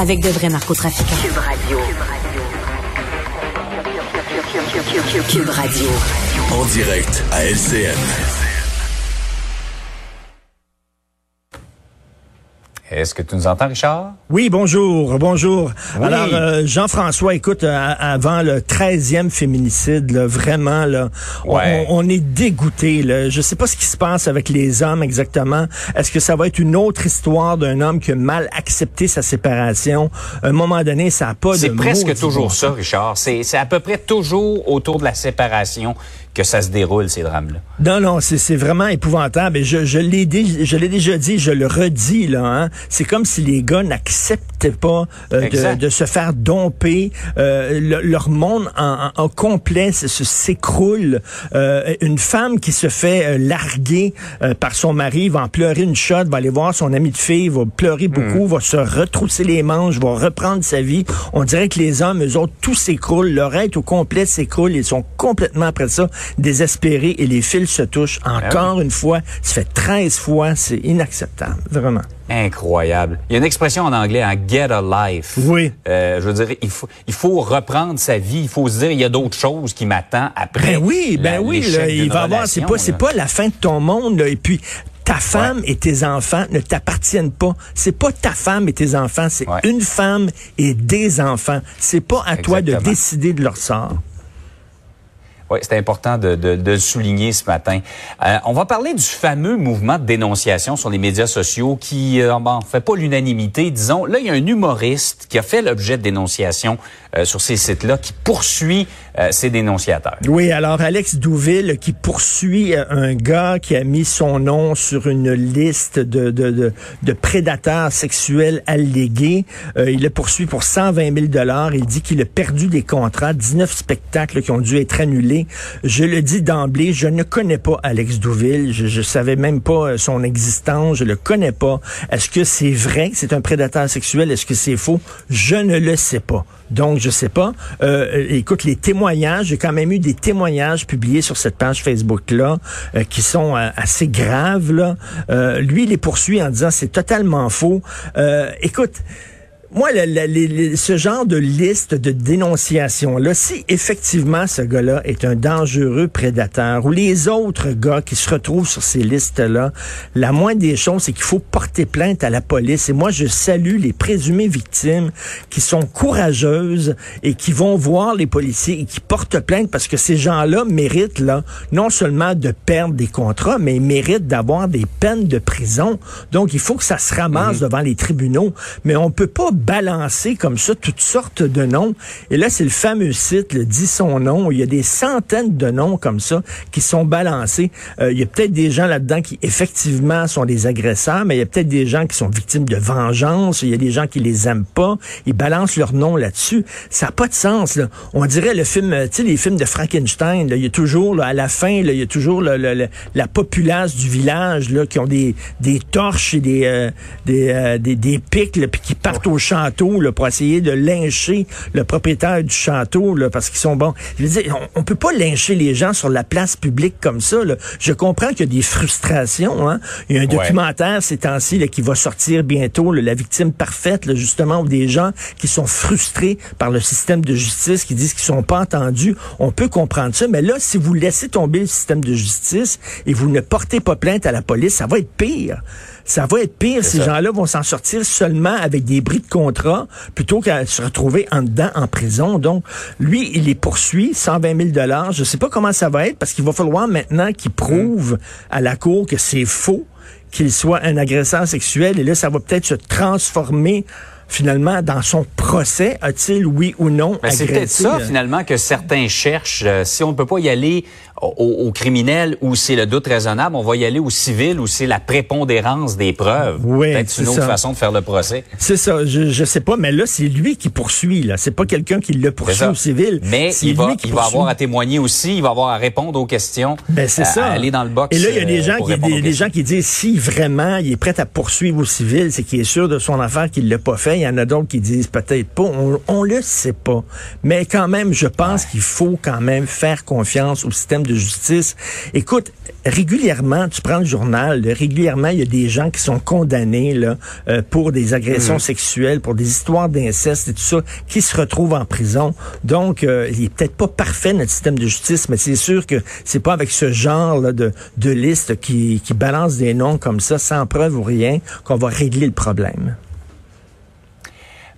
Avec de vrais narcotrafiquants. Cube Radio. Cube Radio. En direct à LCN. Est-ce que tu nous entends, Richard? Oui, bonjour, bonjour. Alors, euh, Jean-François, écoute, euh, avant le 13e féminicide, là, vraiment, là, on- Ouais. on, on est dégoûté. Là. Je sais pas ce qui se passe avec les hommes exactement. Est-ce que ça va être une autre histoire d'un homme qui a mal accepté sa séparation? À un moment donné, ça n'a pas de C'est presque toujours ça. Richard. C'est à peu près toujours autour de la séparation que ça se déroule, ces drames-là. Non, non, c'est vraiment épouvantable. Et je, je l'ai déjà dit, je le redis là. Hein. C'est comme si les gars n'acceptaient pas euh, de, de se faire domper. Euh, le- leur monde en, en- en complet s'écroule. Euh, une femme qui se fait euh, larguer euh, par son mari va en pleurer une shot, va aller voir son ami de fille, va pleurer beaucoup, va se retrousser les manches, va reprendre sa vie. On dirait que les hommes, eux autres, tout s'écroule. Leur être au complet s'écroule. Ils sont complètement après ça désespérés et les fils se touchent encore une fois. Ça fait 13 fois. C'est inacceptable. Vraiment. Incroyable. Il y a une expression en anglais, un get a life. Oui. Euh, je veux dire, il faut, il faut reprendre sa vie. Il faut se dire, il y a d'autres choses qui m'attendent après. Ben oui, ben la- oui, là, il va avoir, c'est relation, pas, c'est pas la fin de ton monde, là, et puis ta femme et tes enfants ne t'appartiennent pas. C'est pas ta femme et tes enfants, c'est Ouais. une femme et des enfants. C'est pas à toi de décider de leur sort. Oui, c'est important de, le souligner ce matin. Euh, on va parler du fameux mouvement de dénonciation sur les médias sociaux qui euh, bon, fait pas l'unanimité, disons. Là, il y a un humoriste qui a fait l'objet de dénonciation euh, sur ces sites-là, qui poursuit euh, dénonciateurs. Oui, alors Alex Douville qui poursuit euh, un gars qui a mis son nom sur une liste de, de, de, de prédateurs sexuels allégués. Euh, il le poursuit pour 120 000 dollars. Il dit qu'il a perdu des contrats, 19 spectacles qui ont dû être annulés. Je le dis d'emblée, je ne connais pas Alex Douville. Je, je savais même pas euh, son existence. Je le connais pas. Est-ce que c'est vrai c'est un prédateur sexuel? Est-ce que c'est faux? Je ne le sais pas. Donc, je sais pas. Euh, écoute, les témoignages, j'ai quand même eu des témoignages publiés sur cette page Facebook-là euh, qui sont euh, assez graves. Lui, il les poursuit en disant c'est totalement faux. Écoute, moi, le- le- le- ce genre de liste de dénonciation-là, si effectivement ce gars-là est un dangereux prédateur ou les autres gars qui se retrouvent sur ces listes-là, la moindre des choses, c'est qu'il faut porter plainte à la police. Et moi, je salue les présumées victimes qui sont courageuses et qui vont voir les policiers et qui portent plainte parce que ces gens-là méritent, là, non seulement de perdre des contrats, mais ils méritent d'avoir des peines de prison. Donc, il faut que ça se ramasse devant les tribunaux. Mais on peut pas balancer comme ça toutes sortes de noms. Et là, c'est le fameux site, le dit son nom. Il y a des centaines de noms comme ça qui sont balancés. Euh, il y a peut-être des gens là-dedans qui, effectivement, sont des agresseurs, mais il y a peut-être des gens qui sont victimes de vengeance. Il y a des gens qui les aiment pas. Ils balancent leur nom là-dessus. Ça n'a pas de sens. Là. On dirait le film, euh, tu sais, les films de Frankenstein. Là, il y a toujours, là, à la fin, là, il y a toujours le- le- le- la populace du village là, qui ont des, des torches et des, euh, des, euh, des, des pics, là, puis qui partent au château là, pour essayer de lyncher le propriétaire du château là, parce qu'ils sont bons. Je veux dire, on, peut pas lyncher les gens sur la place publique comme ça. Là. Je comprends qu'il y a des frustrations. Hein. Il y a un Ouais. documentaire ces temps-ci qui va sortir bientôt, là, La victime parfaite, là, justement, où des gens qui sont frustrés par le système de justice, qui disent qu'ils sont pas entendus. On peut comprendre ça, mais là, si vous laissez tomber le système de justice et vous ne portez pas plainte à la police, ça va être pire. Ça va être pire. Ces gens-là vont s'en sortir seulement avec des bris de contrat plutôt qu'à se retrouver en dedans en prison. Donc, lui, il les poursuit, 120 000 dollars. Je sais pas comment ça va être parce qu'il va falloir maintenant qu'il prouve à la cour que c'est faux, qu'il soit un agresseur sexuel. Et là, ça va peut-être se transformer finalement dans son procès. A-t-il, oui ou non, Ben, c'est peut-être ça, finalement, que certains cherchent. Euh, si on ne peut pas y aller, au, criminel où c'est le doute raisonnable, on va y aller au civil où c'est la prépondérance des preuves. Oui, Peut-être une autre façon de faire le procès. C'est ça, je, je sais pas, mais là, c'est lui qui poursuit, là. C'est pas quelqu'un qui le poursuit au civil. Mais il, va, il va avoir à témoigner aussi, il va avoir à répondre aux questions. Ben, c'est ça. aller dans le box. Et là, il y a des euh, gens, qui, des, gens qui disent si vraiment il est prêt à poursuivre au civil, c'est qu'il est sûr de son affaire qu'il l'a pas fait. Il y en a d'autres qui disent peut-être pas. On, on le sait pas. Mais quand même, je pense qu'il faut quand même faire confiance au système de justice. Écoute, régulièrement, tu prends le journal, régulièrement, il y a des gens qui sont condamnés là, euh, pour des agressions mm. sexuelles, pour des histoires d'inceste et tout ça, qui se retrouvent en prison. Donc, euh, il est peut-être pas parfait notre système de justice, mais c'est sûr que c'est pas avec ce genre là, de, de liste qui, qui balance des noms comme ça, sans preuve ou rien, qu'on va régler le problème.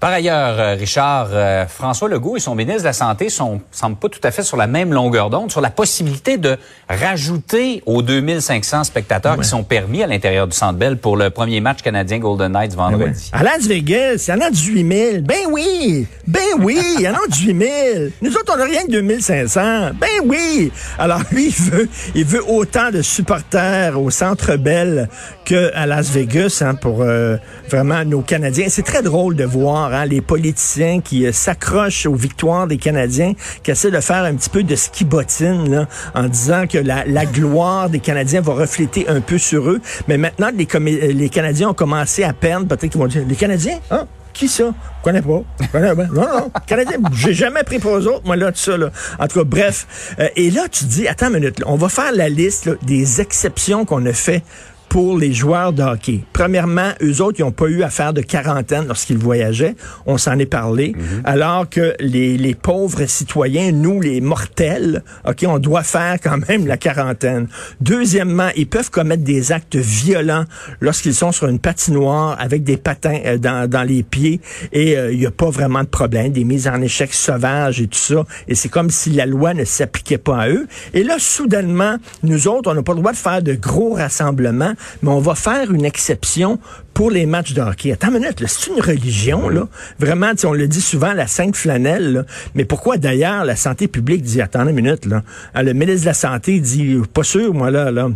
Par ailleurs, euh, Richard, euh, François Legault et son ministre de la Santé sont semblent pas tout à fait sur la même longueur d'onde sur la possibilité de rajouter aux 2500 spectateurs qui sont permis à l'intérieur du Centre Bell pour le premier match canadien Golden Knights vendredi. À Las Vegas, il y en a 18 000. Ben oui! Ben oui! Il y en a 18 000. Nous autres, on n'a rien que 2500. Ben oui! Alors lui, il veut, il veut autant de supporters au Centre Bell qu'à Las Vegas hein, pour euh, vraiment nos Canadiens. C'est très drôle de voir Hein, les politiciens qui euh, s'accrochent aux victoires des Canadiens, qui essaient de faire un petit peu de ski bottine en disant que la, gloire des Canadiens va refléter un peu sur eux. Mais maintenant, les, euh, les Canadiens ont commencé à perdre. Peut-être qu'ils vont dire, les Canadiens? Hein? Qui ça? Je connais pas. connais pas. Non, non. Canadien, j'ai jamais pris pour eux autres, moi, là, tout ça, là. En tout cas, bref. Euh, et là, tu dis, attends une minute, on va faire la liste des exceptions qu'on a fait pour les joueurs de hockey. Premièrement, eux autres, ils n'ont pas eu à faire de quarantaine lorsqu'ils voyageaient. On s'en est parlé. Mhm. Alors que les, les, pauvres citoyens, nous, les mortels, OK, on doit faire quand même la quarantaine. Deuxièmement, ils peuvent commettre des actes violents lorsqu'ils sont sur une patinoire avec des patins euh, dans, dans, les pieds et euh, il n'y a pas vraiment de problème, des mises en échec sauvages et tout ça. Et c'est comme si la loi ne s'appliquait pas à eux. Et là, soudainement, nous autres, on n'a pas le droit de faire de gros rassemblements mais on va faire une exception pour les matchs de hockey. Attends une minute, c'est une religion, là. Vraiment, on le dit souvent, la sainte flanelle, Mais pourquoi d'ailleurs la santé publique dit, attends une minute, là. Ah, le ministre de la Santé dit, pas sûr, moi, là, là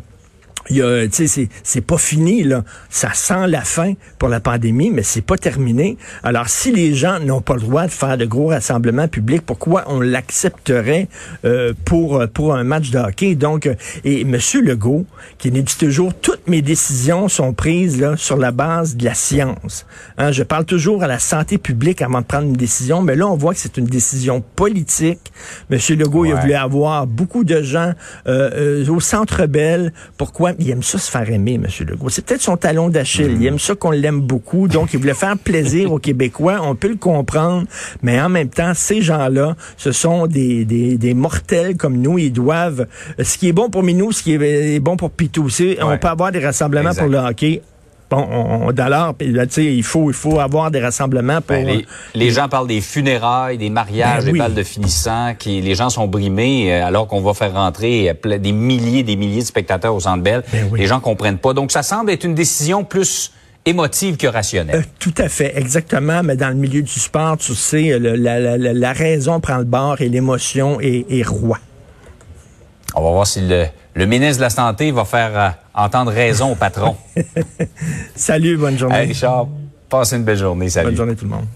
il c'est, c'est pas fini, là. Ça sent la fin pour la pandémie, mais c'est pas terminé. Alors, si les gens n'ont pas le droit de faire de gros rassemblements publics, pourquoi on l'accepterait euh, pour, pour un match de hockey? Donc, euh, et M. Legault, qui nous dit toujours, toutes mes décisions sont prises là, sur la base de la science. Hein, je parle toujours à la santé publique avant de prendre une décision, mais là, on voit que c'est une décision politique. M. Legault, il a voulu avoir beaucoup de gens euh, au Centre Bell. Pourquoi il aime ça se faire aimer, M. Legault. C'est peut-être son talon d'Achille. Il aime ça qu'on l'aime beaucoup. Donc, il voulait faire plaisir aux Québécois. On peut le comprendre. Mais en même temps, ces gens-là, ce sont des, des, mortels comme nous. Ils doivent... Ce qui est bon pour Minou, ce qui est bon pour Pitou. On peut avoir des rassemblements pour le hockey bon, on, d'alors, il faut, il faut avoir des rassemblements pour. Ben, les, gens parlent des funérailles, des mariages, ben des balles de finissants, qui les gens sont brimés euh, alors qu'on va faire rentrer euh, des milliers, des milliers de spectateurs au Centre Bell. Ben les gens comprennent pas. Donc, ça semble être une décision plus émotive que rationnelle. Euh, tout à fait, exactement. Mais dans le milieu du sport, tu sais, la, raison prend le bord et l'émotion est, est roi. On va voir si le, le ministre de la Santé va faire euh, entendre raison au patron. Salut, bonne journée. Richard, passe une belle journée. Salut. Bonne journée tout le monde.